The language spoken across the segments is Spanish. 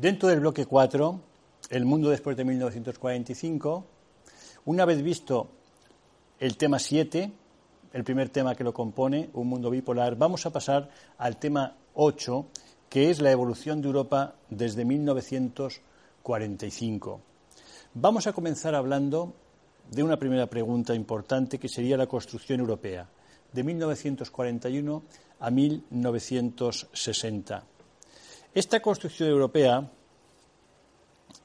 Dentro del bloque 4, el mundo después de 1945, una vez visto el tema 7, el primer tema que lo compone, un mundo bipolar, vamos a pasar al tema 8, que es la evolución de Europa desde 1945. Vamos a comenzar hablando de una primera pregunta importante que sería la construcción europea, de 1941 a 1960. Esta construcción europea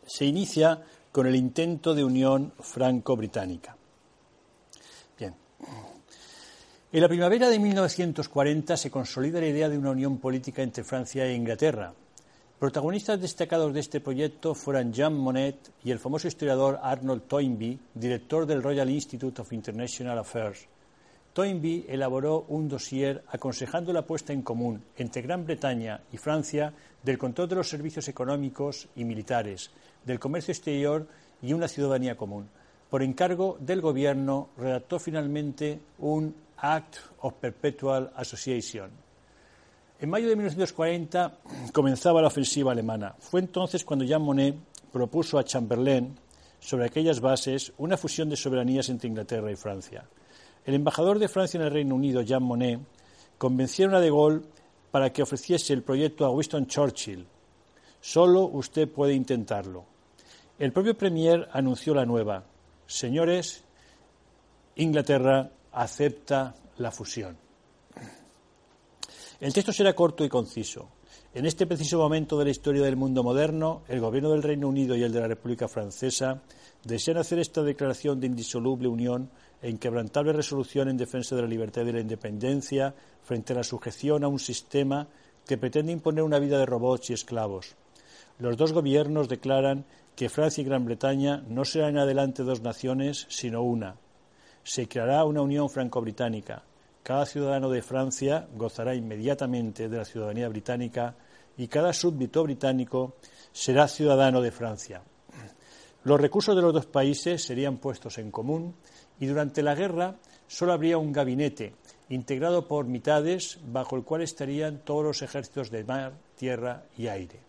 se inicia con el intento de unión franco-británica. Bien. En la primavera de 1940 se consolida la idea de una unión política entre Francia e Inglaterra. Protagonistas destacados de este proyecto fueron Jean Monnet y el famoso historiador Arnold Toynbee, director del Royal Institute of International Affairs. Toynbee elaboró un dossier aconsejando la puesta en común entre Gran Bretaña y Francia del control de los servicios económicos y militares, del comercio exterior y una ciudadanía común. Por encargo del Gobierno, redactó finalmente un Act of Perpetual Association. En mayo de 1940 comenzaba la ofensiva alemana. Fue entonces cuando Jean Monnet propuso a Chamberlain, sobre aquellas bases, una fusión de soberanías entre Inglaterra y Francia. El embajador de Francia en el Reino Unido, Jean Monnet, convencieron a De Gaulle para que ofreciese el proyecto a Winston Churchill. Solo usted puede intentarlo. El propio Premier anunció la nueva. Señores, Inglaterra acepta la fusión. El texto será corto y conciso. En este preciso momento de la historia del mundo moderno, el Gobierno del Reino Unido y el de la República Francesa desean hacer esta declaración de indisoluble unión e inquebrantable resolución en defensa de la libertad y la independencia frente a la sujeción a un sistema que pretende imponer una vida de robots y esclavos. Los dos gobiernos declaran que Francia y Gran Bretaña no serán en adelante dos naciones, sino una. Se creará una unión franco-británica. Cada ciudadano de Francia gozará inmediatamente de la ciudadanía británica y cada súbdito británico será ciudadano de Francia. Los recursos de los dos países serían puestos en común y durante la guerra solo habría un gabinete integrado por mitades bajo el cual estarían todos los ejércitos de mar, tierra y aire.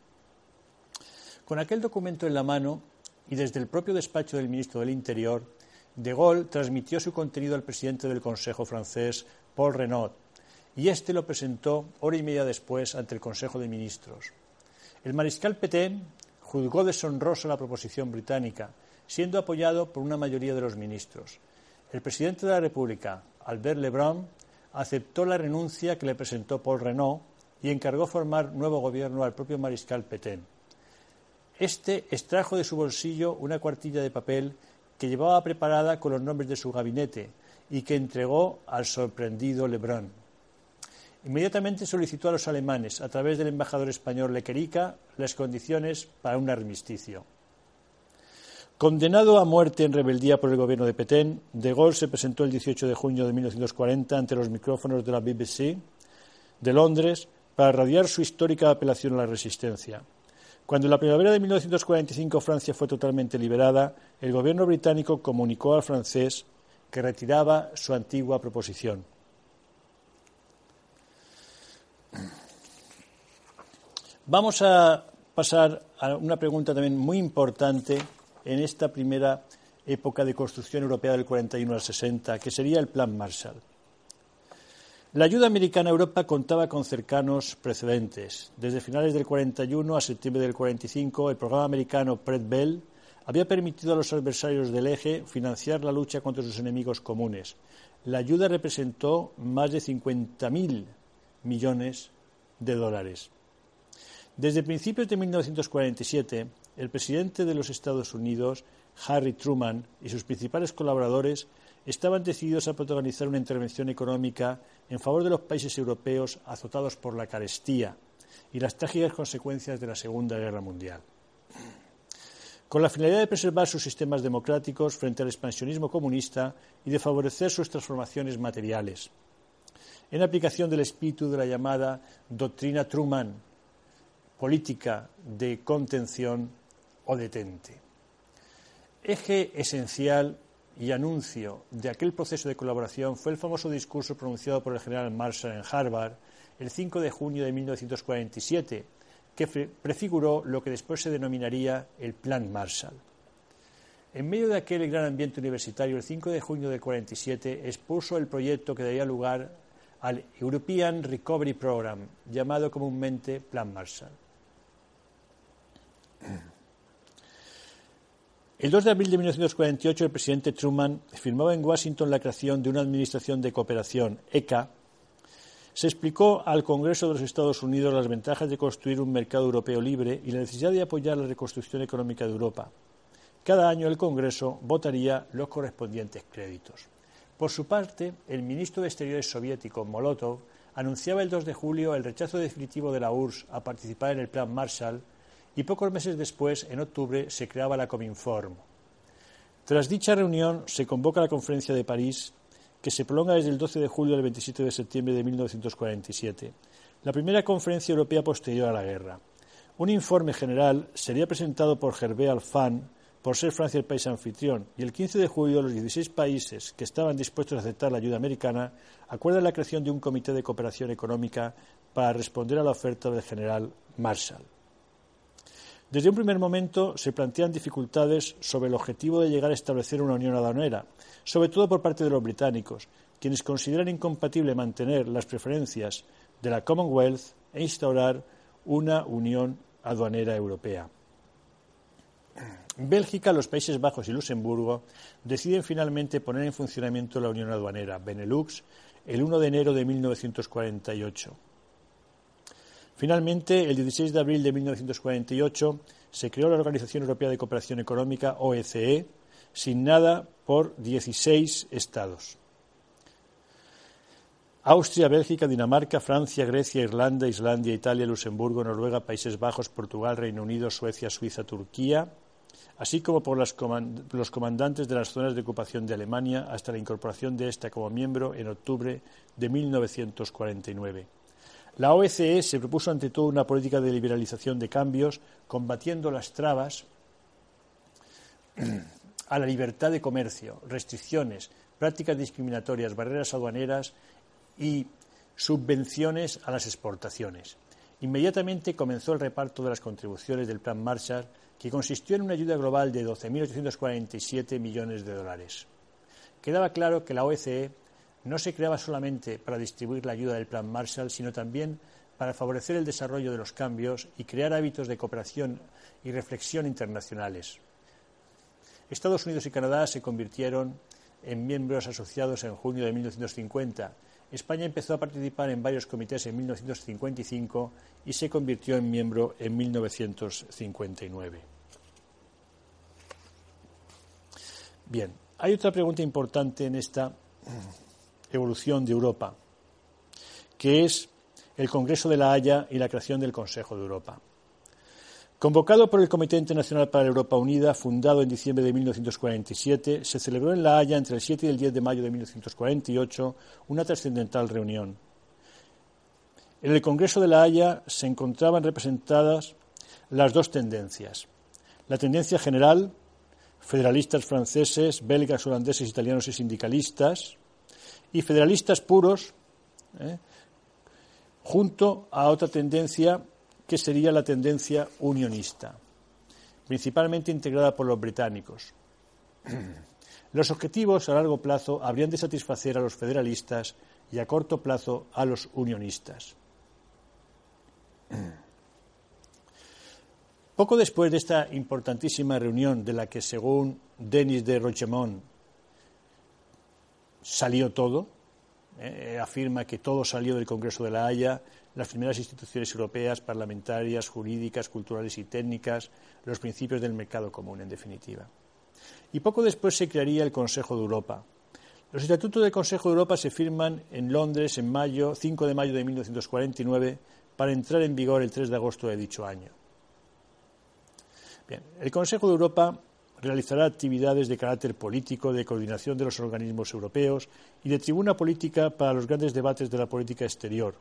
Con aquel documento en la mano y desde el propio despacho del ministro del Interior, De Gaulle transmitió su contenido al presidente del Consejo francés, Paul Renaud, y éste lo presentó hora y media después ante el Consejo de Ministros. El mariscal Petain juzgó deshonrosa la proposición británica, siendo apoyado por una mayoría de los ministros. El presidente de la República, Albert Lebrun, aceptó la renuncia que le presentó Paul Renaud y encargó formar nuevo gobierno al propio mariscal Petain. Este extrajo de su bolsillo una cuartilla de papel que llevaba preparada con los nombres de su gabinete y que entregó al sorprendido Lebrun. Inmediatamente solicitó a los alemanes, a través del embajador español Lequerica, las condiciones para un armisticio. Condenado a muerte en rebeldía por el gobierno de Petén, De Gaulle se presentó el 18 de junio de 1940 ante los micrófonos de la BBC de Londres para radiar su histórica apelación a la resistencia. Cuando en la primavera de 1945 Francia fue totalmente liberada, el gobierno británico comunicó al francés que retiraba su antigua proposición. Vamos a pasar a una pregunta también muy importante en esta primera época de construcción europea del 41 al 60, que sería el Plan Marshall. La ayuda americana a Europa contaba con cercanos precedentes. Desde finales del 41 a septiembre del 45, el programa americano Pred Bell había permitido a los adversarios del eje financiar la lucha contra sus enemigos comunes. La ayuda representó más de 50.000 millones de dólares. Desde principios de 1947, el presidente de los Estados Unidos, Harry Truman, y sus principales colaboradores estaban decididos a protagonizar una intervención económica en favor de los países europeos azotados por la carestía y las trágicas consecuencias de la Segunda Guerra Mundial. Con la finalidad de preservar sus sistemas democráticos frente al expansionismo comunista y de favorecer sus transformaciones materiales, en aplicación del espíritu de la llamada doctrina Truman, política de contención o detente. Eje esencial y anuncio de aquel proceso de colaboración fue el famoso discurso pronunciado por el general Marshall en Harvard el 5 de junio de 1947, que prefiguró lo que después se denominaría el Plan Marshall. En medio de aquel gran ambiente universitario, el 5 de junio del 47 expuso el proyecto que daría lugar al European Recovery Program, llamado comúnmente Plan Marshall. El 2 de abril de 1948, el presidente Truman firmaba en Washington la creación de una Administración de Cooperación, ECA. Se explicó al Congreso de los Estados Unidos las ventajas de construir un mercado europeo libre y la necesidad de apoyar la reconstrucción económica de Europa. Cada año el Congreso votaría los correspondientes créditos. Por su parte, el ministro de Exteriores soviético, Molotov, anunciaba el 2 de julio el rechazo definitivo de la URSS a participar en el Plan Marshall y pocos meses después, en octubre, se creaba la Cominform. Tras dicha reunión, se convoca la Conferencia de París, que se prolonga desde el 12 de julio al 27 de septiembre de 1947, la primera conferencia europea posterior a la guerra. Un informe general sería presentado por Gervais Alphand, por ser Francia el país anfitrión, y el 15 de julio los 16 países que estaban dispuestos a aceptar la ayuda americana acuerdan la creación de un comité de cooperación económica para responder a la oferta del general Marshall. Desde un primer momento se plantean dificultades sobre el objetivo de llegar a establecer una unión aduanera, sobre todo por parte de los británicos, quienes consideran incompatible mantener las preferencias de la Commonwealth e instaurar una unión aduanera europea. Bélgica, los Países Bajos y Luxemburgo deciden finalmente poner en funcionamiento la Unión Aduanera Benelux el 1 de enero de 1948. Finalmente, el 16 de abril de 1948 se creó la Organización Europea de Cooperación Económica, OECE, signada por 16 Estados. Austria, Bélgica, Dinamarca, Francia, Grecia, Irlanda, Islandia, Italia, Luxemburgo, Noruega, Países Bajos, Portugal, Reino Unido, Suecia, Suiza, Turquía, así como por los comandantes de las zonas de ocupación de Alemania hasta la incorporación de esta como miembro en octubre de 1949. La OECE se propuso ante todo una política de liberalización de cambios, combatiendo las trabas a la libertad de comercio, restricciones, prácticas discriminatorias, barreras aduaneras y subvenciones a las exportaciones. Inmediatamente comenzó el reparto de las contribuciones del Plan Marshall, que consistió en una ayuda global de 12.847 millones de dólares. Quedaba claro que la OECE no se creaba solamente para distribuir la ayuda del Plan Marshall, sino también para favorecer el desarrollo de los cambios y crear hábitos de cooperación y reflexión internacionales. Estados Unidos y Canadá se convirtieron en miembros asociados en junio de 1950. España empezó a participar en varios comités en 1955 y se convirtió en miembro en 1959. Bien, hay otra pregunta importante en esta evolución de Europa, que es el Congreso de la Haya y la creación del Consejo de Europa. Convocado por el Comité Internacional para la Europa Unida, fundado en diciembre de 1947, se celebró en La Haya entre el 7 y el 10 de mayo de 1948 una trascendental reunión. En el Congreso de La Haya se encontraban representadas las dos tendencias. La tendencia general, federalistas franceses, belgas, holandeses, italianos y sindicalistas, y federalistas puros, ¿eh? junto a otra tendencia que sería la tendencia unionista, principalmente integrada por los británicos. Los objetivos a largo plazo habrían de satisfacer a los federalistas y a corto plazo a los unionistas. Poco después de esta importantísima reunión, de la que, según Denis de Rochemont, salió todo, eh, afirma que todo salió del Congreso de la Haya, las primeras instituciones europeas, parlamentarias, jurídicas, culturales y técnicas, los principios del mercado común, en definitiva. Y poco después se crearía el Consejo de Europa. Los estatutos del Consejo de Europa se firman en Londres en mayo, 5 de mayo de 1949 para entrar en vigor el 3 de agosto de dicho año. Bien, el Consejo de Europa realizará actividades de carácter político, de coordinación de los organismos europeos y de tribuna política para los grandes debates de la política exterior.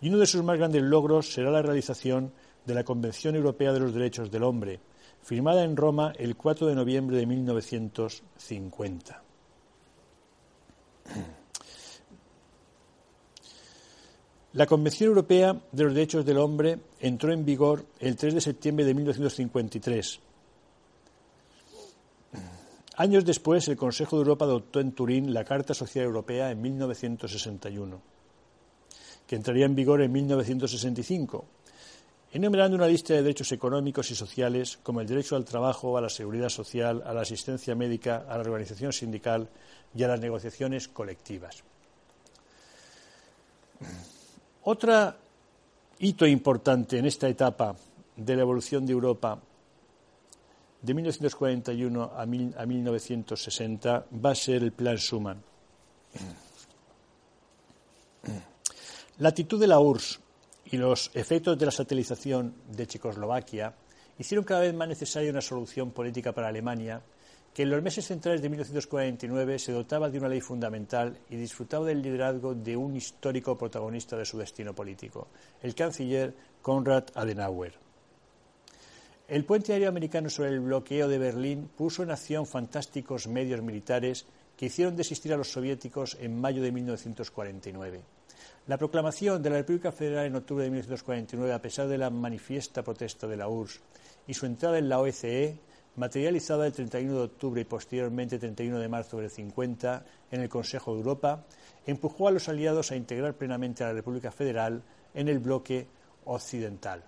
Y uno de sus más grandes logros será la realización de la Convención Europea de los Derechos del Hombre, firmada en Roma el 4 de noviembre de 1950. La Convención Europea de los Derechos del Hombre entró en vigor el 3 de septiembre de 1953. Años después, el Consejo de Europa adoptó en Turín la Carta Social Europea en 1961, que entraría en vigor en 1965 enumerando una lista de derechos económicos y sociales como el derecho al trabajo, a la seguridad social, a la asistencia médica, a la organización sindical y a las negociaciones colectivas. Otro hito importante en esta etapa de la evolución de Europa de 1941 a, 1960 va a ser el Plan Schuman. La actitud de la URSS y los efectos de la satelización de Checoslovaquia hicieron cada vez más necesaria una solución política para Alemania, que en los meses centrales de 1949 se dotaba de una ley fundamental y disfrutaba del liderazgo de un histórico protagonista de su destino político, el canciller Konrad Adenauer. El puente aéreo americano sobre el bloqueo de Berlín puso en acción fantásticos medios militares que hicieron desistir a los soviéticos en mayo de 1949. La proclamación de la República Federal en octubre de 1949, a pesar de la manifiesta protesta de la URSS, y su entrada en la OECE, materializada el 31 de octubre y posteriormente el 31 de marzo del 50 en el Consejo de Europa, empujó a los aliados a integrar plenamente a la República Federal en el bloque occidental.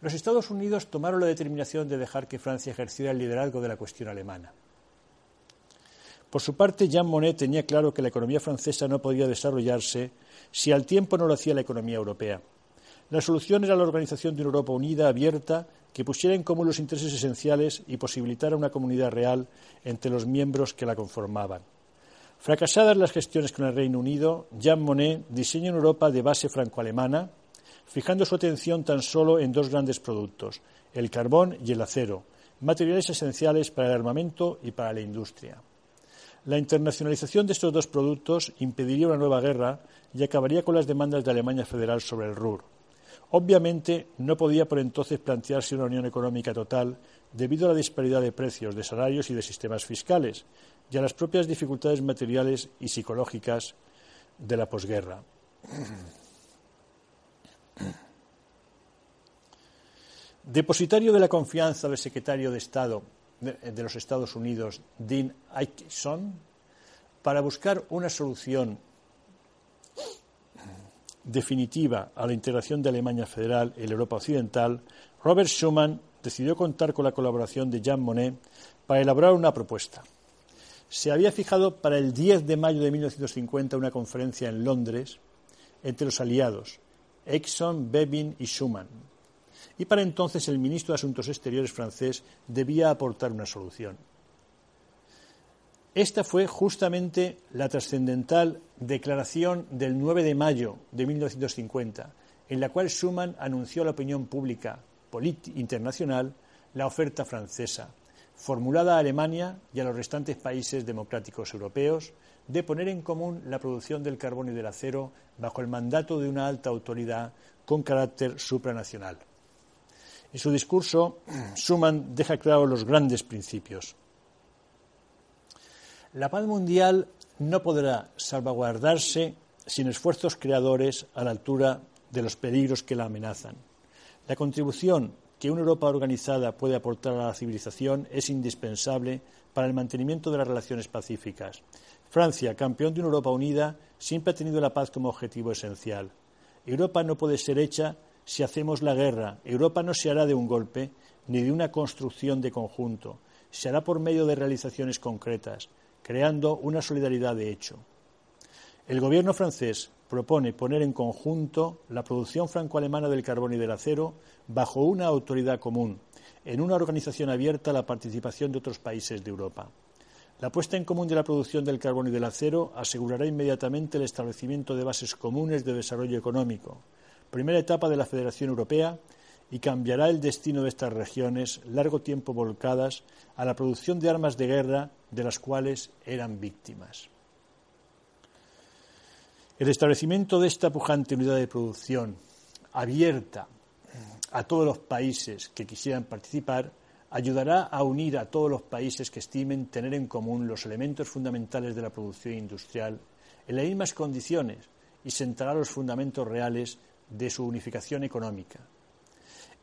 Los Estados Unidos tomaron la determinación de dejar que Francia ejerciera el liderazgo de la cuestión alemana. Por su parte, Jean Monnet tenía claro que la economía francesa no podía desarrollarse si al tiempo no lo hacía la economía europea. La solución era la organización de una Europa unida, abierta, que pusiera en común los intereses esenciales y posibilitara una comunidad real entre los miembros que la conformaban. Fracasadas las gestiones con el Reino Unido, Jean Monnet diseñó una Europa de base franco-alemana, fijando su atención tan solo en dos grandes productos, el carbón y el acero, materiales esenciales para el armamento y para la industria. La internacionalización de estos dos productos impediría una nueva guerra y acabaría con las demandas de Alemania Federal sobre el Ruhr. Obviamente, no podía por entonces plantearse una unión económica total debido a la disparidad de precios, de salarios y de sistemas fiscales, y a las propias dificultades materiales y psicológicas de la posguerra. Depositario de la confianza del secretario de Estado de, los Estados Unidos, Dean Aitchison, para buscar una solución definitiva a la integración de Alemania Federal en Europa Occidental, Robert Schuman decidió contar con la colaboración de Jean Monnet para elaborar una propuesta. Se había fijado para el 10 de mayo de 1950 una conferencia en Londres entre los aliados, Exxon, Bevin y Schuman, y para entonces el ministro de Asuntos Exteriores francés debía aportar una solución. Esta fue justamente la trascendental declaración del 9 de mayo de 1950, en la cual Schuman anunció a la opinión pública internacional la oferta francesa, formulada a Alemania y a los restantes países democráticos europeos, de poner en común la producción del carbón y del acero bajo el mandato de una alta autoridad con carácter supranacional. En su discurso, Schuman deja claro los grandes principios. La paz mundial no podrá salvaguardarse sin esfuerzos creadores a la altura de los peligros que la amenazan. La contribución que una Europa organizada puede aportar a la civilización es indispensable para el mantenimiento de las relaciones pacíficas. Francia, campeón de una Europa unida, siempre ha tenido la paz como objetivo esencial. Europa no puede ser hecha si hacemos la guerra. Europa no se hará de un golpe ni de una construcción de conjunto. Se hará por medio de realizaciones concretas, creando una solidaridad de hecho. El gobierno francés propone poner en conjunto la producción franco-alemana del carbón y del acero bajo una autoridad común, en una organización abierta a la participación de otros países de Europa. La puesta en común de la producción del carbón y del acero asegurará inmediatamente el establecimiento de bases comunes de desarrollo económico, primera etapa de la Federación Europea, y cambiará el destino de estas regiones, largo tiempo volcadas a la producción de armas de guerra de las cuales eran víctimas. El establecimiento de esta pujante unidad de producción, abierta a todos los países que quisieran participar, ayudará a unir a todos los países que estimen tener en común los elementos fundamentales de la producción industrial en las mismas condiciones y sentará los fundamentos reales de su unificación económica.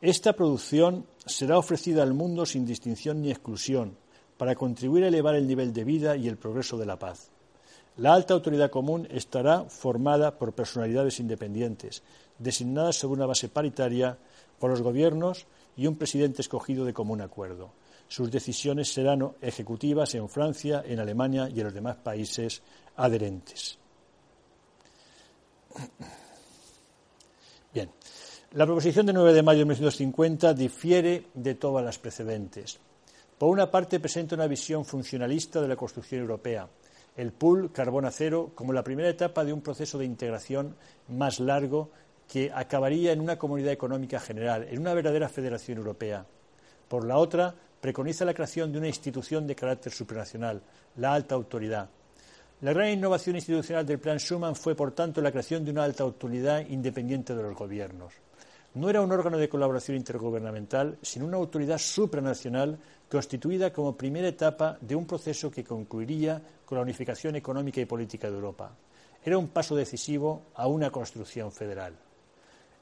Esta producción será ofrecida al mundo sin distinción ni exclusión para contribuir a elevar el nivel de vida y el progreso de la paz. La alta autoridad común estará formada por personalidades independientes, designadas sobre una base paritaria por los gobiernos y un presidente escogido de común acuerdo. Sus decisiones serán ejecutivas en Francia, en Alemania y en los demás países adherentes. Bien, la proposición de 9 de mayo de 1950 difiere de todas las precedentes. Por una parte, presenta una visión funcionalista de la construcción europea, el pool carbón-acero como la primera etapa de un proceso de integración más largo que acabaría en una comunidad económica general, en una verdadera federación europea. Por la otra, preconiza la creación de una institución de carácter supranacional, la alta autoridad. La gran innovación institucional del Plan Schuman fue, por tanto, la creación de una alta autoridad independiente de los gobiernos. No era un órgano de colaboración intergubernamental, sino una autoridad supranacional constituida como primera etapa de un proceso que concluiría con la unificación económica y política de Europa. Era un paso decisivo a una construcción federal.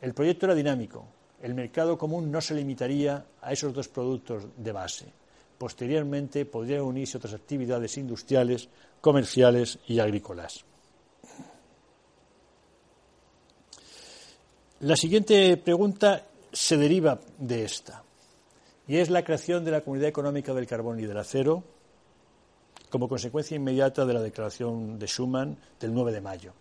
El proyecto era dinámico. El mercado común no se limitaría a esos dos productos de base. Posteriormente podrían unirse otras actividades industriales, comerciales y agrícolas. La siguiente pregunta se deriva de esta, y es la creación de la Comunidad Económica del Carbón y del Acero como consecuencia inmediata de la declaración de Schuman del 9 de mayo.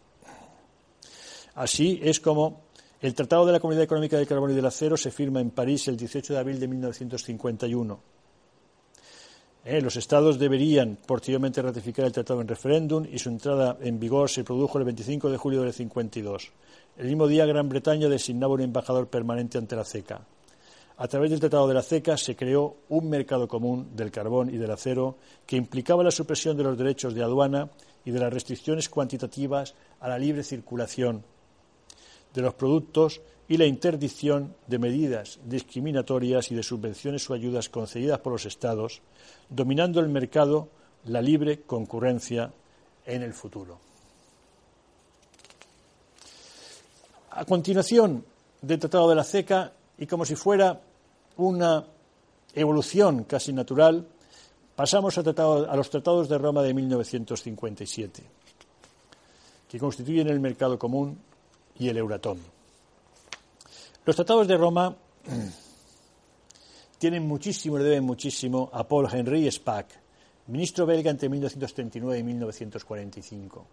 Así es como el Tratado de la Comunidad Económica del Carbón y del Acero se firma en París el 18 de abril de 1951. Eh, los Estados deberían posteriormente ratificar el tratado en referéndum y su entrada en vigor se produjo el 25 de julio del 52. El mismo día, Gran Bretaña designaba un embajador permanente ante la CECA. A través del Tratado de la CECA se creó un mercado común del carbón y del acero que implicaba la supresión de los derechos de aduana y de las restricciones cuantitativas a la libre circulación de los productos y la interdicción de medidas discriminatorias y de subvenciones o ayudas concedidas por los Estados, dominando el mercado la libre concurrencia en el futuro. A continuación del Tratado de la CECA, y como si fuera una evolución casi natural, pasamos a, a los tratados de Roma de 1957, que constituyen el mercado común y el Euratom. Los tratados de Roma tienen muchísimo, le deben muchísimo a Paul Henry Spack, ministro belga entre 1939 y 1945.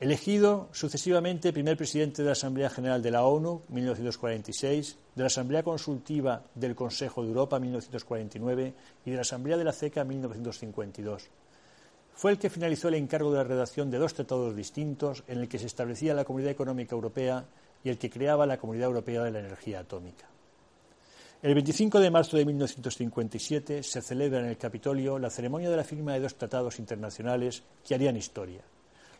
Elegido sucesivamente primer presidente de la Asamblea General de la ONU, 1946, de la Asamblea Consultiva del Consejo de Europa, 1949, y de la Asamblea de la CECA, 1952 fue el que finalizó el encargo de la redacción de dos tratados distintos en el que se establecía la Comunidad Económica Europea y el que creaba la Comunidad Europea de la Energía Atómica. El 25 de marzo de 1957 se celebra en el Capitolio la ceremonia de la firma de dos tratados internacionales que harían historia.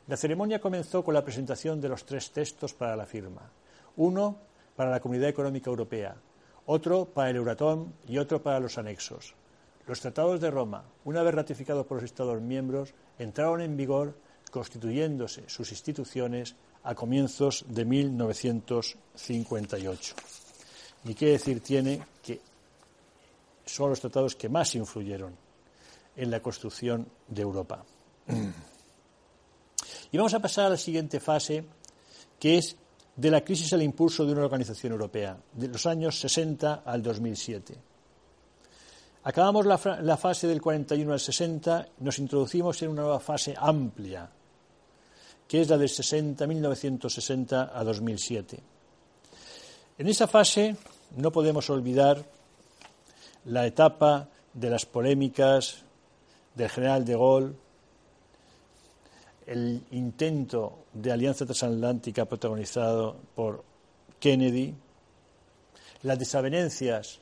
La ceremonia comenzó con la presentación de los tres textos para la firma. Uno para la Comunidad Económica Europea, otro para el Euratom y otro para los anexos. Los tratados de Roma, una vez ratificados por los Estados miembros, entraron en vigor constituyéndose sus instituciones a comienzos de 1958. Ni qué decir tiene que son los tratados que más influyeron en la construcción de Europa. Y vamos a pasar a la siguiente fase, que es de la crisis al impulso de una organización europea, de los años 60 al 2007. Acabamos la, fase del 41 al 60, nos introducimos en una nueva fase amplia, que es la del 60, 1960 a 2007. En esa fase no podemos olvidar la etapa de las polémicas del general de Gaulle, el intento de alianza transatlántica protagonizado por Kennedy, las desavenencias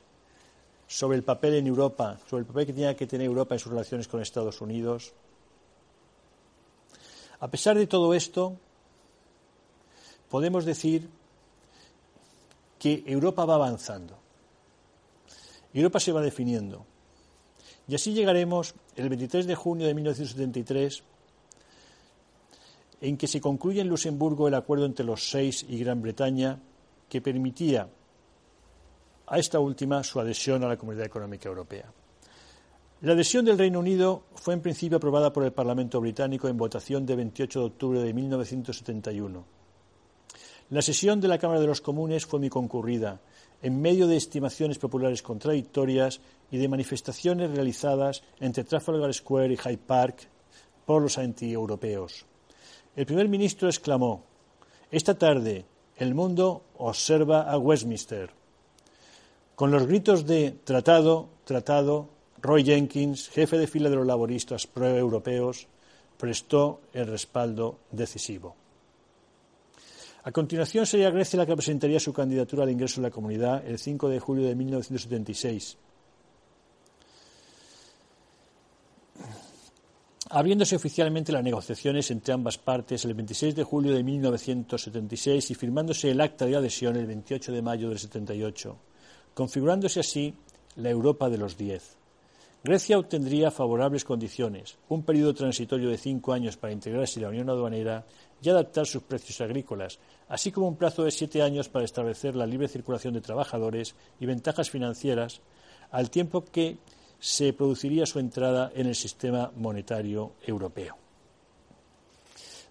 sobre el papel en Europa, sobre el papel que tenía que tener Europa en sus relaciones con Estados Unidos. A pesar de todo esto, podemos decir que Europa va avanzando. Europa se va definiendo. Y así llegaremos el 23 de junio de 1973, en que se concluye en Luxemburgo el acuerdo entre los seis y Gran Bretaña que permitía a esta última su adhesión a la Comunidad Económica Europea. La adhesión del Reino Unido fue en principio aprobada por el Parlamento británico en votación de 28 de octubre de 1971. La sesión de la Cámara de los Comunes fue muy concurrida, en medio de estimaciones populares contradictorias y de manifestaciones realizadas entre Trafalgar Square y Hyde Park por los antieuropeos. El primer ministro exclamó Esta tarde el mundo observa a Westminster. Con los gritos de tratado, tratado, Roy Jenkins, jefe de fila de los laboristas pro-europeos, prestó el respaldo decisivo. A continuación sería Grecia la que presentaría su candidatura al ingreso en la comunidad el 5 de julio de 1976. abriéndose oficialmente las negociaciones entre ambas partes el 26 de julio de 1976 y firmándose el acta de adhesión el 28 de mayo del 78 configurándose así la Europa de los diez. Grecia obtendría favorables condiciones, un periodo transitorio de cinco años para integrarse en la Unión Aduanera y adaptar sus precios agrícolas, así como un plazo de siete años para establecer la libre circulación de trabajadores y ventajas financieras, al tiempo que se produciría su entrada en el sistema monetario europeo.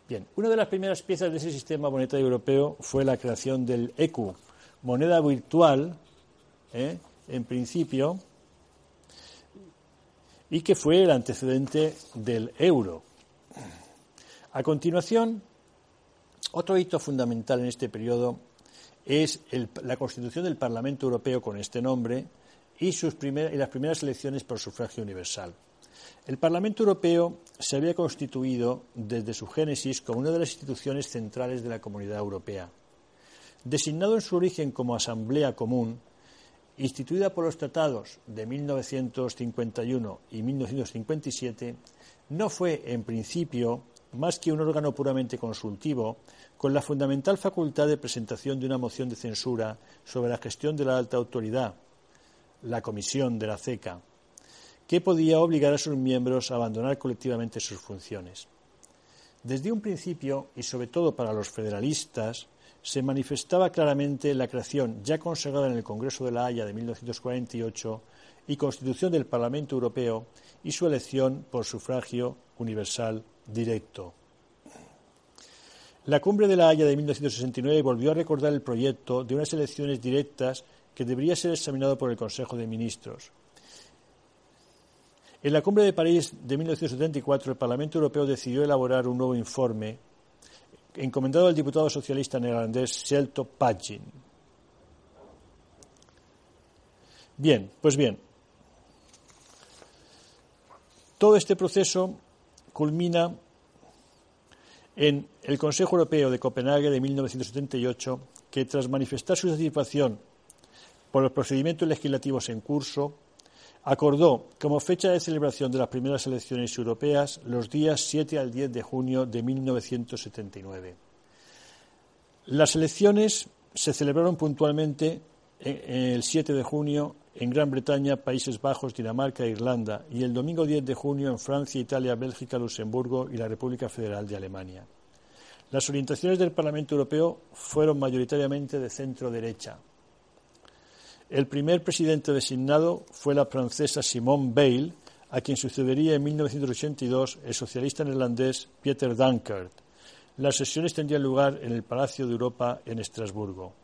Bien, una de las primeras piezas de ese sistema monetario europeo fue la creación del ECU, moneda virtual ¿eh? en principio, y que fue el antecedente del euro. A continuación, otro hito fundamental en este periodo es la constitución del Parlamento Europeo con este nombre y, sus y las primeras elecciones por sufragio universal. El Parlamento Europeo se había constituido desde su génesis como una de las instituciones centrales de la Comunidad Europea. Designado en su origen como Asamblea Común, instituida por los tratados de 1951 y 1957, no fue en principio más que un órgano puramente consultivo, con la fundamental facultad de presentación de una moción de censura sobre la gestión de la alta autoridad, la Comisión de la CECA, que podía obligar a sus miembros a abandonar colectivamente sus funciones. Desde un principio, y sobre todo para los federalistas, se manifestaba claramente la creación, ya consagrada en el Congreso de la Haya de 1948, y constitución del Parlamento Europeo y su elección por sufragio universal directo. La Cumbre de la Haya de 1969 volvió a recordar el proyecto de unas elecciones directas que debería ser examinado por el Consejo de Ministros. En la Cumbre de París de 1974, el Parlamento Europeo decidió elaborar un nuevo informe encomendado al diputado socialista neerlandés Shelto Pagin. Bien, pues bien, todo este proceso culmina en el Consejo Europeo de Copenhague de 1978, que tras manifestar su satisfacción por los procedimientos legislativos en curso, acordó como fecha de celebración de las primeras elecciones europeas los días 7 al 10 de junio de 1979. Las elecciones se celebraron puntualmente el 7 de junio en Gran Bretaña, Países Bajos, Dinamarca e Irlanda y el domingo 10 de junio en Francia, Italia, Bélgica, Luxemburgo y la República Federal de Alemania. Las orientaciones del Parlamento Europeo fueron mayoritariamente de centro derecha, el primer presidente designado fue la francesa Simone Veil, a quien sucedería en 1982 el socialista neerlandés Pieter Dankert. Las sesiones tendrían lugar en el Palacio de Europa en Estrasburgo.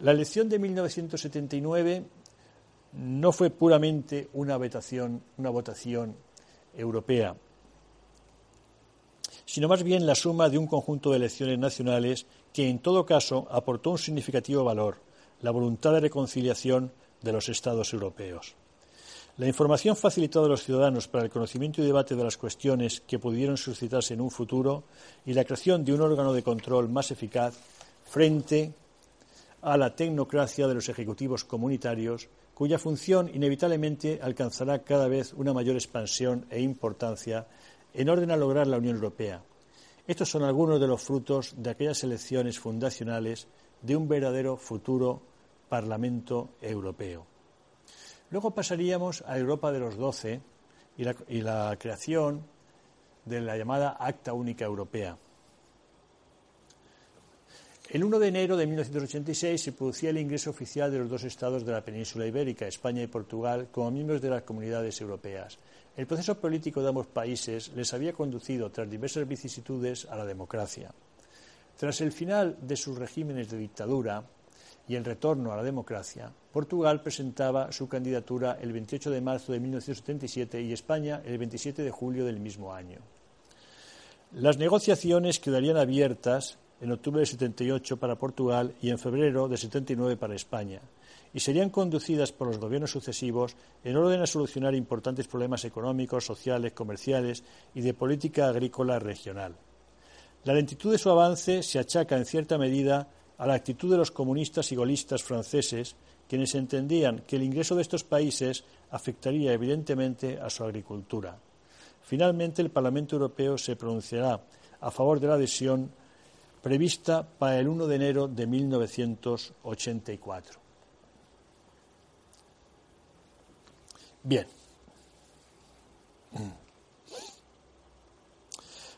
La elección de 1979 no fue puramente una votación europea, sino más bien la suma de un conjunto de elecciones nacionales que, en todo caso, aportó un significativo valor la voluntad de reconciliación de los Estados europeos. La información facilitada a los ciudadanos para el conocimiento y debate de las cuestiones que pudieron suscitarse en un futuro y la creación de un órgano de control más eficaz frente a la tecnocracia de los ejecutivos comunitarios, cuya función inevitablemente alcanzará cada vez una mayor expansión e importancia en orden a lograr la Unión Europea. Estos son algunos de los frutos de aquellas elecciones fundacionales de un verdadero futuro Parlamento Europeo. Luego pasaríamos a Europa de los Doce y la, y la creación de la llamada Acta Única Europea. El 1 de enero de 1986 se producía el ingreso oficial de los dos estados de la península ibérica, España y Portugal, como miembros de las comunidades europeas. El proceso político de ambos países les había conducido, tras diversas vicisitudes, a la democracia. Tras el final de sus regímenes de dictadura, y el retorno a la democracia, Portugal presentaba su candidatura el 28 de marzo de 1977 y España el 27 de julio del mismo año. Las negociaciones quedarían abiertas en octubre de 78 para Portugal y en febrero de 79 para España, y serían conducidas por los gobiernos sucesivos en orden a solucionar importantes problemas económicos, sociales, comerciales y de política agrícola regional. La lentitud de su avance se achaca en cierta medida a la actitud de los comunistas y golistas franceses, quienes entendían que el ingreso de estos países afectaría evidentemente a su agricultura. Finalmente, el Parlamento Europeo se pronunciará a favor de la adhesión prevista para el 1 de enero de 1984. Bien.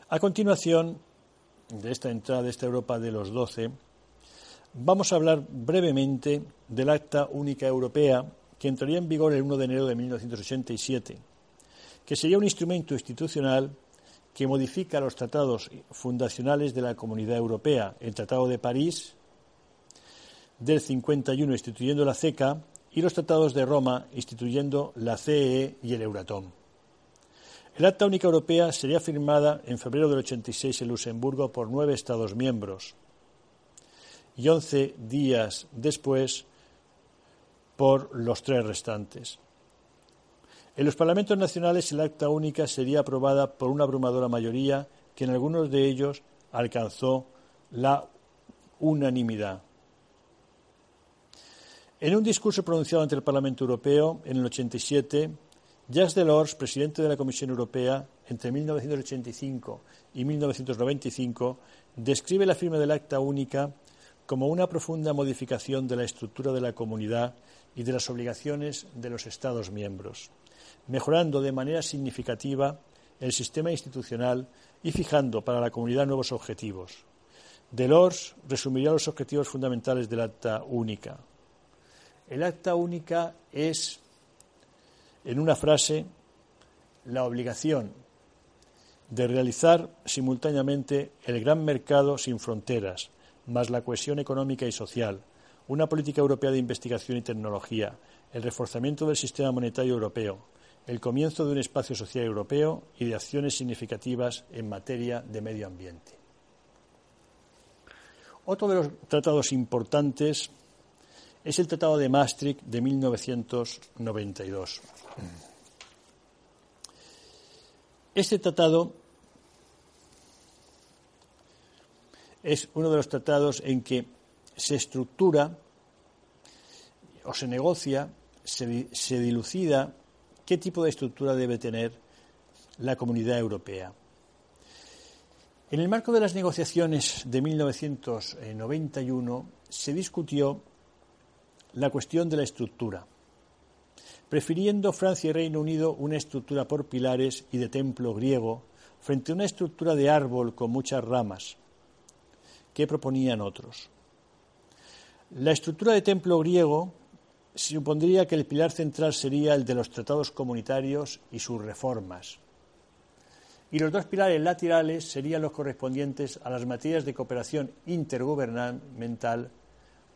A continuación de esta entrada de esta Europa de los doce, Vamos a hablar brevemente del Acta Única Europea que entraría en vigor el 1 de enero de 1987, que sería un instrumento institucional que modifica los tratados fundacionales de la Comunidad Europea, el Tratado de París del 51 instituyendo la CECA y los tratados de Roma instituyendo la CEE y el Euratom. El Acta Única Europea sería firmada en febrero del 86 en Luxemburgo por nueve Estados miembros y once días después por los tres restantes. En los parlamentos nacionales el acta única sería aprobada por una abrumadora mayoría que en algunos de ellos alcanzó la unanimidad. En un discurso pronunciado ante el Parlamento Europeo en el 87, Jacques Delors, presidente de la Comisión Europea entre 1985 y 1995, describe la firma del acta única como una profunda modificación de la estructura de la comunidad y de las obligaciones de los Estados miembros, mejorando de manera significativa el sistema institucional y fijando para la comunidad nuevos objetivos. Delors resumiría los objetivos fundamentales del Acta Única. El Acta Única es, en una frase, la obligación de realizar simultáneamente el gran mercado sin fronteras, más la cohesión económica y social, una política europea de investigación y tecnología, el reforzamiento del sistema monetario europeo, el comienzo de un espacio social europeo y de acciones significativas en materia de medio ambiente. Otro de los tratados importantes es el Tratado de Maastricht de 1992. Este tratado es uno de los tratados en que se estructura o se negocia, se, dilucida qué tipo de estructura debe tener la comunidad europea. En el marco de las negociaciones de 1991 se discutió la cuestión de la estructura, prefiriendo Francia y Reino Unido una estructura por pilares y de templo griego frente a una estructura de árbol con muchas ramas, que proponían otros. La estructura de templo griego supondría que el pilar central sería el de los tratados comunitarios y sus reformas. Y los dos pilares laterales serían los correspondientes a las materias de cooperación intergubernamental,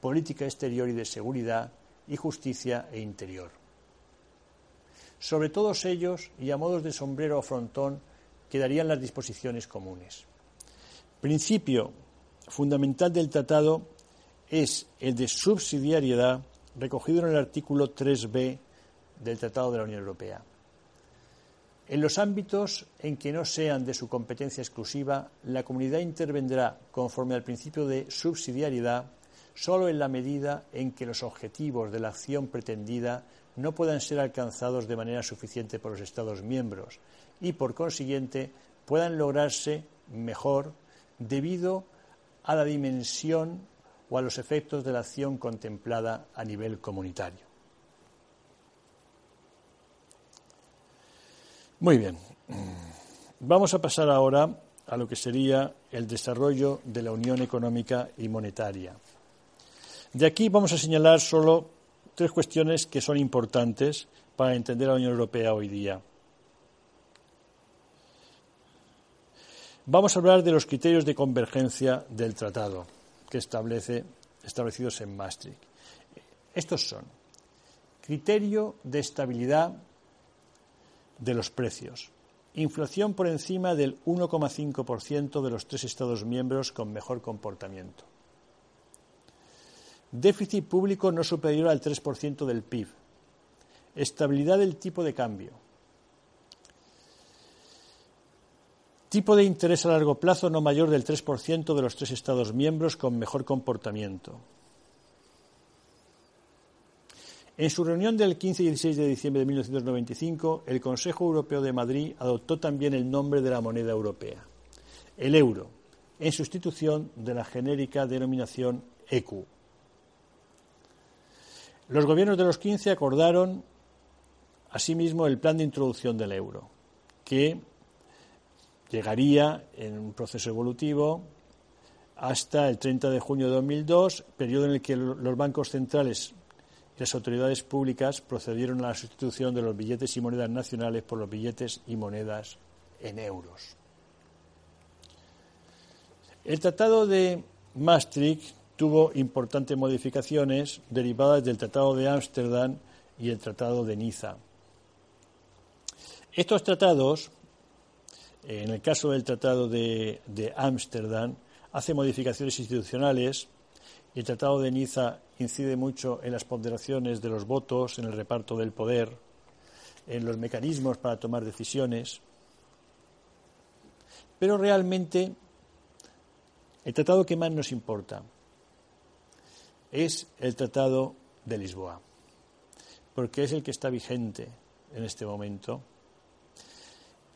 política exterior y de seguridad, y justicia e interior. Sobre todos ellos, y a modos de sombrero o frontón, quedarían las disposiciones comunes. Principio fundamental del tratado es el de subsidiariedad recogido en el artículo 3b del Tratado de la Unión Europea. En los ámbitos en que no sean de su competencia exclusiva, la comunidad intervendrá conforme al principio de subsidiariedad solo en la medida en que los objetivos de la acción pretendida no puedan ser alcanzados de manera suficiente por los Estados miembros y, por consiguiente, puedan lograrse mejor debido a la dimensión o a los efectos de la acción contemplada a nivel comunitario. Muy bien. Vamos a pasar ahora a lo que sería el desarrollo de la Unión Económica y Monetaria. De aquí vamos a señalar solo tres cuestiones que son importantes para entender a la Unión Europea hoy día. Vamos a hablar de los criterios de convergencia del tratado que establece establecidos en Maastricht. Estos son criterio de estabilidad de los precios, inflación por encima del 1,5% de los tres Estados miembros con mejor comportamiento, déficit público no superior al 3% del PIB, estabilidad del tipo de cambio, tipo de interés a largo plazo no mayor del 3% de los tres Estados miembros con mejor comportamiento. En su reunión del 15 y 16 de diciembre de 1995, el Consejo Europeo de Madrid adoptó también el nombre de la moneda europea, el euro, en sustitución de la genérica denominación ECU. Los gobiernos de los 15 acordaron asimismo el plan de introducción del euro, que llegaría en un proceso evolutivo hasta el 30 de junio de 2002, periodo en el que los bancos centrales y las autoridades públicas procedieron a la sustitución de los billetes y monedas nacionales por los billetes y monedas en euros. El Tratado de Maastricht tuvo importantes modificaciones derivadas del Tratado de Ámsterdam y el Tratado de Niza. Estos tratados, en el caso del Tratado de Ámsterdam, hace modificaciones institucionales el Tratado de Niza incide mucho en las ponderaciones de los votos, en el reparto del poder, en los mecanismos para tomar decisiones. Pero realmente el tratado que más nos importa es el Tratado de Lisboa, porque es el que está vigente en este momento,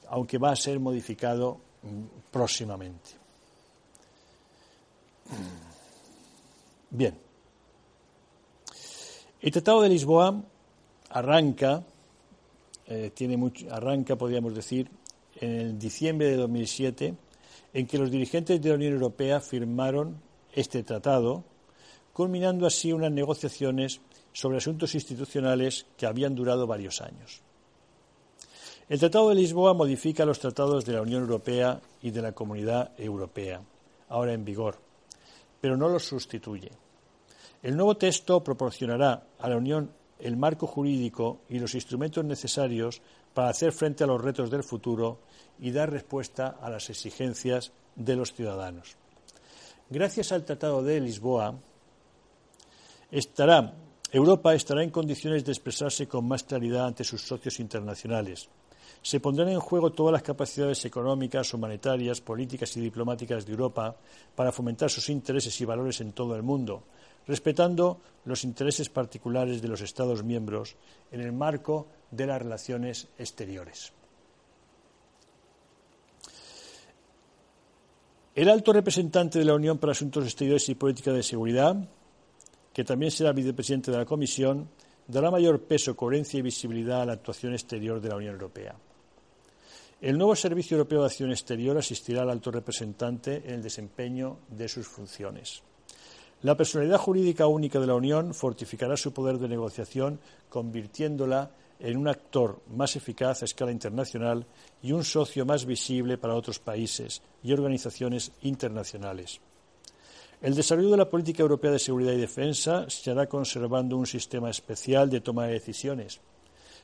aunque va a ser modificado mm, próximamente. Bien. El Tratado de Lisboa arranca, eh, tiene mucho, arranca, podríamos decir, en el diciembre de 2007, en que los dirigentes de la Unión Europea firmaron este tratado culminando así unas negociaciones sobre asuntos institucionales que habían durado varios años. El Tratado de Lisboa modifica los tratados de la Unión Europea y de la Comunidad Europea, ahora en vigor, pero no los sustituye. El nuevo texto proporcionará a la Unión el marco jurídico y los instrumentos necesarios para hacer frente a los retos del futuro y dar respuesta a las exigencias de los ciudadanos. Gracias al Tratado de Lisboa, estará, Europa estará en condiciones de expresarse con más claridad ante sus socios internacionales. Se pondrán en juego todas las capacidades económicas, humanitarias, políticas y diplomáticas de Europa para fomentar sus intereses y valores en todo el mundo, respetando los intereses particulares de los Estados miembros en el marco de las relaciones exteriores. El alto representante de la Unión para Asuntos Exteriores y Política de Seguridad, que también será vicepresidente de la Comisión, dará mayor peso, coherencia y visibilidad a la actuación exterior de la Unión Europea. El nuevo Servicio Europeo de Acción Exterior asistirá al alto representante en el desempeño de sus funciones. La personalidad jurídica única de la Unión fortificará su poder de negociación, convirtiéndola en un actor más eficaz a escala internacional y un socio más visible para otros países y organizaciones internacionales. El desarrollo de la política europea de seguridad y defensa se hará conservando un sistema especial de toma de decisiones.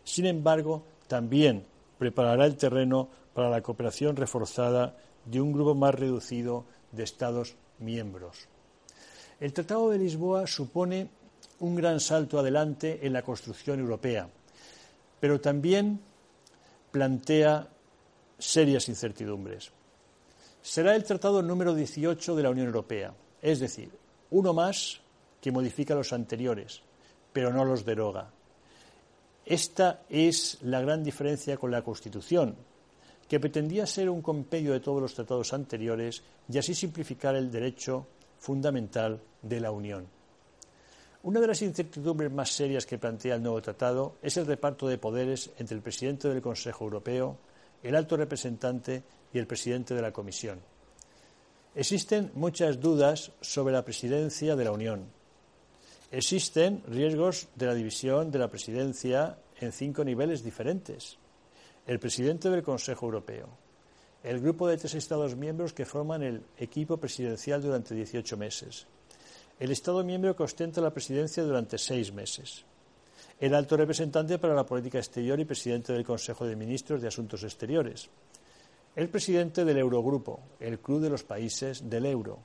Sin embargo, también preparará el terreno para la cooperación reforzada de un grupo más reducido de Estados miembros. El Tratado de Lisboa supone un gran salto adelante en la construcción europea, pero también plantea serias incertidumbres. Será el tratado número 18 de la Unión Europea, es decir, uno más que modifica los anteriores, pero no los deroga. Esta es la gran diferencia con la Constitución, que pretendía ser un compendio de todos los tratados anteriores y así simplificar el derecho fundamental de la Unión. Una de las incertidumbres más serias que plantea el nuevo tratado es el reparto de poderes entre el presidente del Consejo Europeo, el alto representante y el presidente de la Comisión. Existen muchas dudas sobre la presidencia de la Unión. Existen riesgos de la división de la presidencia en cinco niveles diferentes. El presidente del Consejo Europeo, el grupo de tres Estados miembros que forman el equipo presidencial durante 18 meses, el Estado miembro que ostenta la presidencia durante seis meses, el alto representante para la política exterior y presidente del Consejo de Ministros de Asuntos Exteriores, el presidente del Eurogrupo, el club de los países del euro.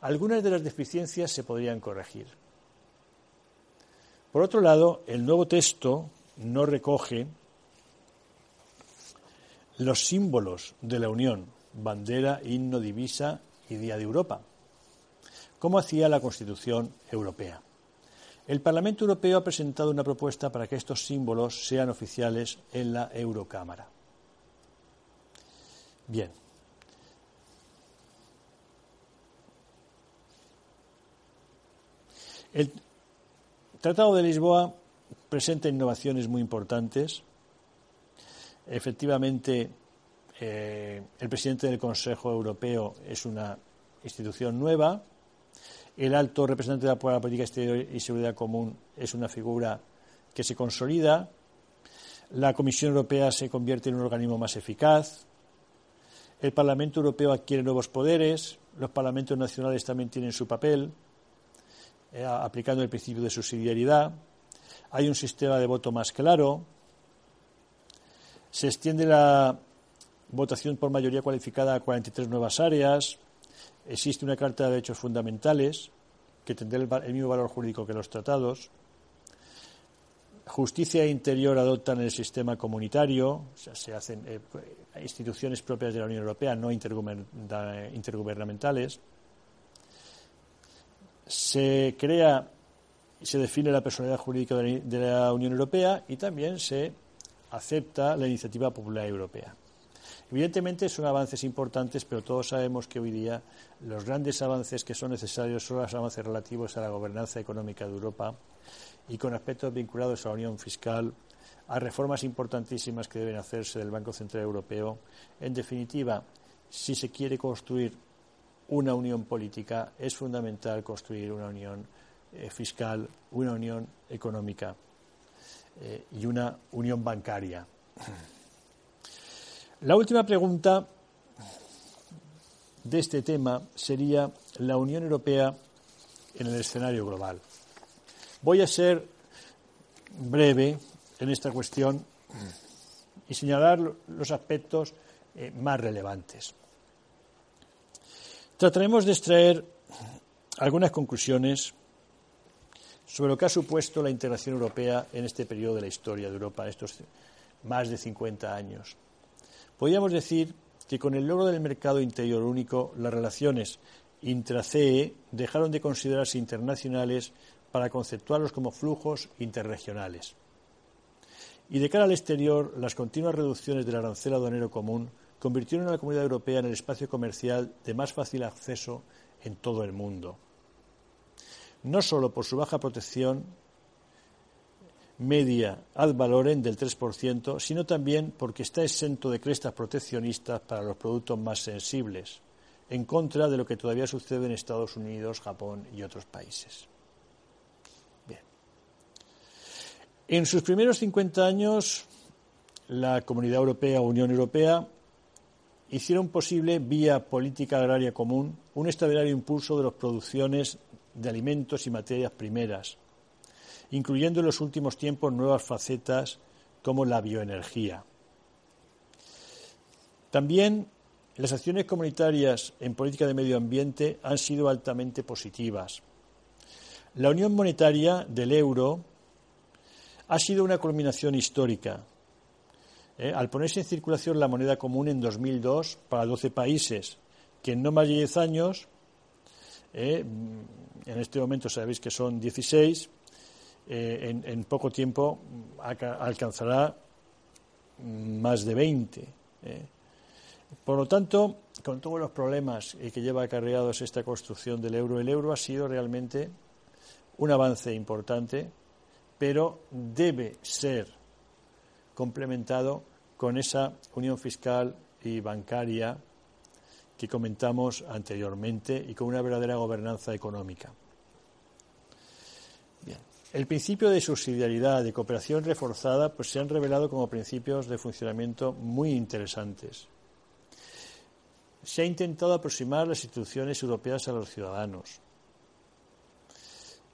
Algunas de las deficiencias se podrían corregir. Por otro lado, el nuevo texto no recoge los símbolos de la Unión, bandera, himno, divisa y Día de Europa, como hacía la Constitución Europea. El Parlamento Europeo ha presentado una propuesta para que estos símbolos sean oficiales en la Eurocámara. Bien. El Tratado de Lisboa presenta innovaciones muy importantes. Efectivamente, eh, el presidente del Consejo Europeo es una institución nueva. El alto representante de la política exterior y seguridad común es una figura que se consolida. La Comisión Europea se convierte en un organismo más eficaz. El Parlamento Europeo adquiere nuevos poderes, los parlamentos nacionales también tienen su papel, eh, aplicando el principio de subsidiariedad. Hay un sistema de voto más claro. Se extiende la votación por mayoría cualificada a 43 nuevas áreas. Existe una Carta de Derechos Fundamentales que tendrá el, mismo valor jurídico que los tratados. Justicia e Interior adoptan el sistema comunitario, o sea, se hacen eh, instituciones propias de la Unión Europea, no intergubernamentales. Se crea y se define la personalidad jurídica de la Unión Europea y también se acepta la iniciativa popular europea. Evidentemente son avances importantes, pero todos sabemos que hoy día los grandes avances que son necesarios son los avances relativos a la gobernanza económica de Europa y con aspectos vinculados a la unión fiscal, a reformas importantísimas que deben hacerse del Banco Central Europeo. En definitiva, si se quiere construir una unión política, es fundamental construir una unión eh, fiscal, una unión económica eh, y una unión bancaria. La última pregunta de este tema sería la Unión Europea en el escenario global. Voy a ser breve en esta cuestión y señalar los aspectos eh, más relevantes. Trataremos de extraer algunas conclusiones sobre lo que ha supuesto la integración europea en este periodo de la historia de Europa, en estos más de 50 años. Podríamos decir que con el logro del mercado interior único, las relaciones intra-CE dejaron de considerarse internacionales para conceptuarlos como flujos interregionales. Y de cara al exterior, las continuas reducciones del arancel aduanero común convirtieron a la Comunidad Europea en el espacio comercial de más fácil acceso en todo el mundo. No solo por su baja protección media ad valorem del 3%, sino también porque está exento de crestas proteccionistas para los productos más sensibles, en contra de lo que todavía sucede en Estados Unidos, Japón y otros países. En sus primeros 50 años, la Comunidad Europea, Unión Europea, hicieron posible, vía política agraria común, un extraordinario impulso de las producciones de alimentos y materias primeras, incluyendo en los últimos tiempos nuevas facetas como la bioenergía. También las acciones comunitarias en política de medio ambiente han sido altamente positivas. La unión monetaria del euro Ha sido una culminación histórica. ¿eh? Al ponerse en circulación la moneda común en 2002 para 12 países, que en no más de 10 años, ¿eh? en este momento sabéis que son 16, eh, en, poco tiempo alcanzará más de 20. Por lo tanto, con todos los problemas que lleva acarreados esta construcción del euro, el euro ha sido realmente un avance importante, pero debe ser complementado con esa unión fiscal y bancaria que comentamos anteriormente y con una verdadera gobernanza económica. El principio de subsidiariedad, de cooperación reforzada, pues se han revelado como principios de funcionamiento muy interesantes se ha intentado aproximar las instituciones europeas a los ciudadanos.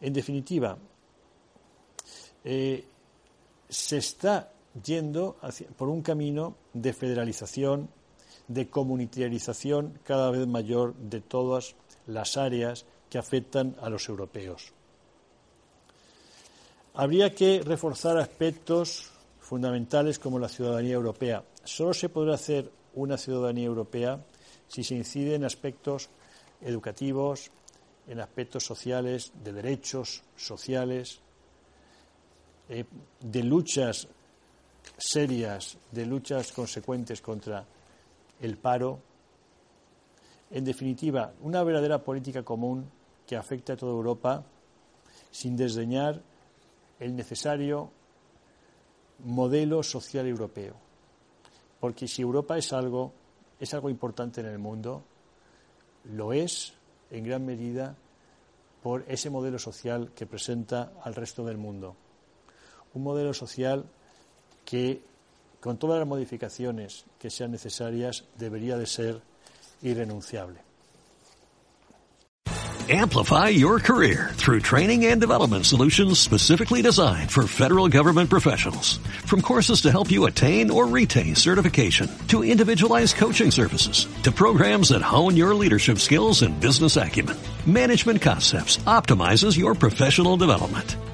En definitiva, eh, se está yendo por un camino de federalización, de comunitarización cada vez mayor de todas las áreas que afectan a los europeos. Habría que reforzar aspectos fundamentales como la ciudadanía europea. Solo se podrá hacer una ciudadanía europea si se incide en aspectos educativos, en aspectos sociales, de derechos sociales, eh, de luchas serias, de luchas consecuentes contra el paro. En definitiva, una verdadera política común que afecte a toda Europa sin desdeñar el necesario modelo social europeo. Porque si Europa es algo, es algo importante en el mundo, lo es en gran medida por ese modelo social que presenta al resto del mundo. Un modelo social que, con todas las modificaciones que sean necesarias, debería de ser irrenunciable. Amplify your career through training and development solutions specifically designed for federal government professionals. From courses to help you attain or retain certification, to individualized coaching services, to programs that hone your leadership skills and business acumen, Management Concepts optimizes your professional development.